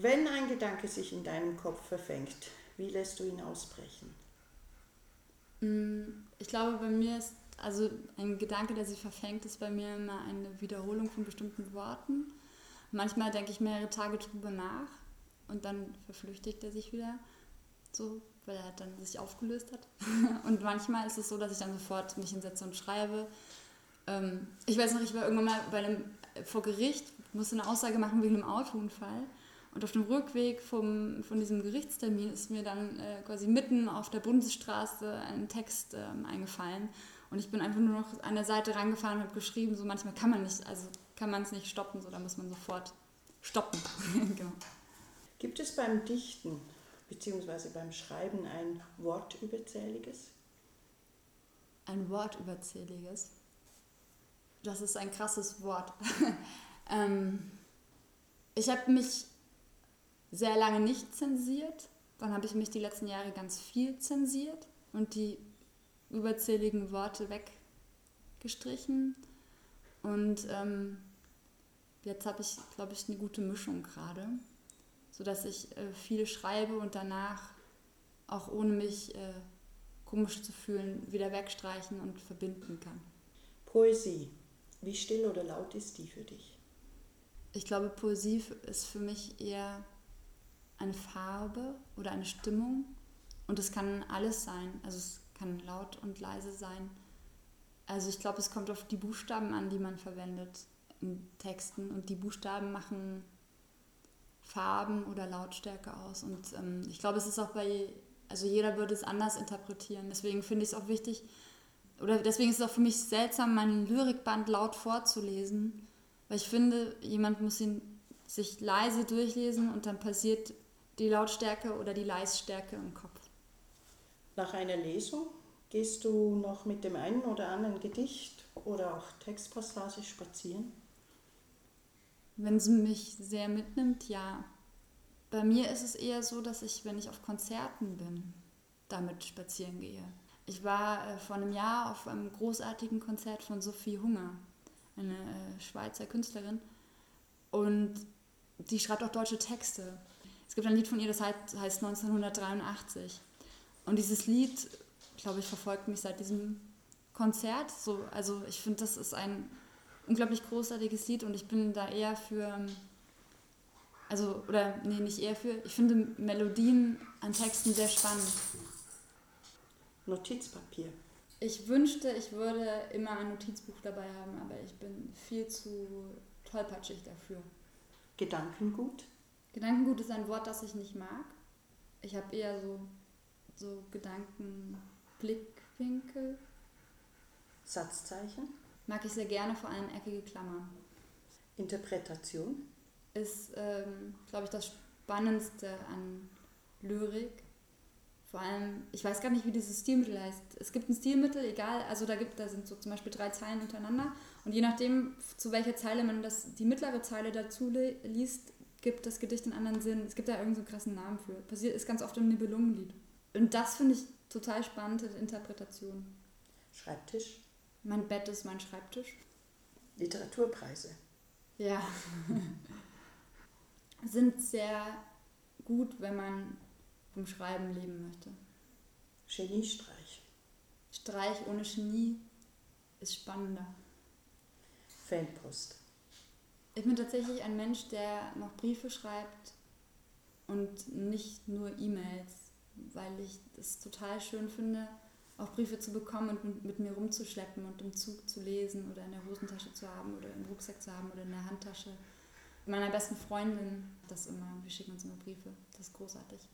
Wenn ein Gedanke sich in deinem Kopf verfängt, wie lässt du ihn ausbrechen? Mm, ich glaube, bei mir ist, also ein Gedanke, der sich verfängt, ist bei mir immer eine Wiederholung von bestimmten Worten. Manchmal denke ich mehrere Tage drüber nach und dann verflüchtigt er sich wieder, so, weil er dann sich aufgelöst hat. und manchmal ist es so, dass ich dann sofort mich hinsetze und schreibe. Ähm, ich weiß noch, ich war irgendwann mal bei einem, vor Gericht, musste eine Aussage machen wegen einem Autounfall. Und auf dem Rückweg vom, von diesem Gerichtstermin ist mir dann äh, quasi mitten auf der Bundesstraße ein Text ähm, eingefallen. Und ich bin einfach nur noch an der Seite rangefahren und habe geschrieben, so manchmal kann man nicht, also kann man es nicht stoppen, so da muss man sofort stoppen. genau. Gibt es beim Dichten bzw. beim Schreiben ein Wortüberzähliges? Ein Wortüberzähliges? Das ist ein krasses Wort. ähm, ich habe mich sehr lange nicht zensiert. Dann habe ich mich die letzten Jahre ganz viel zensiert und die überzähligen Worte weggestrichen. Und ähm, jetzt habe ich, glaube ich, eine gute Mischung gerade, sodass ich äh, viel schreibe und danach auch ohne mich äh, komisch zu fühlen wieder wegstreichen und verbinden kann. Poesie. Wie still oder laut ist die für dich? Ich glaube, Poesie ist für mich eher eine Farbe oder eine Stimmung. Und es kann alles sein. Also es kann laut und leise sein. Also ich glaube, es kommt auf die Buchstaben an, die man verwendet in Texten. Und die Buchstaben machen Farben oder Lautstärke aus. Und ähm, ich glaube, es ist auch bei, also jeder würde es anders interpretieren. Deswegen finde ich es auch wichtig, oder deswegen ist es auch für mich seltsam, meinen Lyrikband laut vorzulesen. Weil ich finde, jemand muss ihn sich leise durchlesen und dann passiert die Lautstärke oder die Leisstärke im Kopf. Nach einer Lesung gehst du noch mit dem einen oder anderen Gedicht oder auch Textpassage spazieren? Wenn es mich sehr mitnimmt, ja. Bei mir ist es eher so, dass ich, wenn ich auf Konzerten bin, damit spazieren gehe. Ich war äh, vor einem Jahr auf einem großartigen Konzert von Sophie Hunger, eine äh, Schweizer Künstlerin. Und die schreibt auch deutsche Texte. Es gibt ein Lied von ihr, das heißt, heißt 1983. Und dieses Lied, glaube ich, verfolgt mich seit diesem Konzert. So, also ich finde, das ist ein unglaublich großartiges Lied und ich bin da eher für, also, oder nee, nicht eher für, ich finde Melodien an Texten sehr spannend. Notizpapier. Ich wünschte, ich würde immer ein Notizbuch dabei haben, aber ich bin viel zu tollpatschig dafür. Gedankengut? Gedankengut ist ein Wort, das ich nicht mag. Ich habe eher so, so Gedankenblickwinkel. Satzzeichen? Mag ich sehr gerne, vor allem eckige Klammern. Interpretation? Ist, ähm, glaube ich, das Spannendste an Lyrik. Vor allem, ich weiß gar nicht, wie dieses Stilmittel heißt. Es gibt ein Stilmittel, egal, also da gibt, da sind so zum Beispiel drei Zeilen untereinander und je nachdem, zu welcher Zeile man das, die mittlere Zeile dazu liest, gibt das Gedicht einen anderen Sinn. Es gibt da irgendeinen so krassen Namen für. Passiert ist ganz oft im Nibelungenlied. Und das finde ich total spannend in Interpretation. Schreibtisch? Mein Bett ist mein Schreibtisch. Literaturpreise? Ja. Sind sehr gut, wenn man vom Schreiben leben möchte. Geniestreich? Streich ohne Genie ist spannender. Fanpost? Ich bin tatsächlich ein Mensch, der noch Briefe schreibt und nicht nur E-Mails, weil ich es total schön finde, auch Briefe zu bekommen und mit mir rumzuschleppen und im Zug zu lesen oder in der Hosentasche zu haben oder im Rucksack zu haben oder in der Handtasche. Meiner besten Freundin das immer, wir schicken uns immer Briefe, das ist großartig.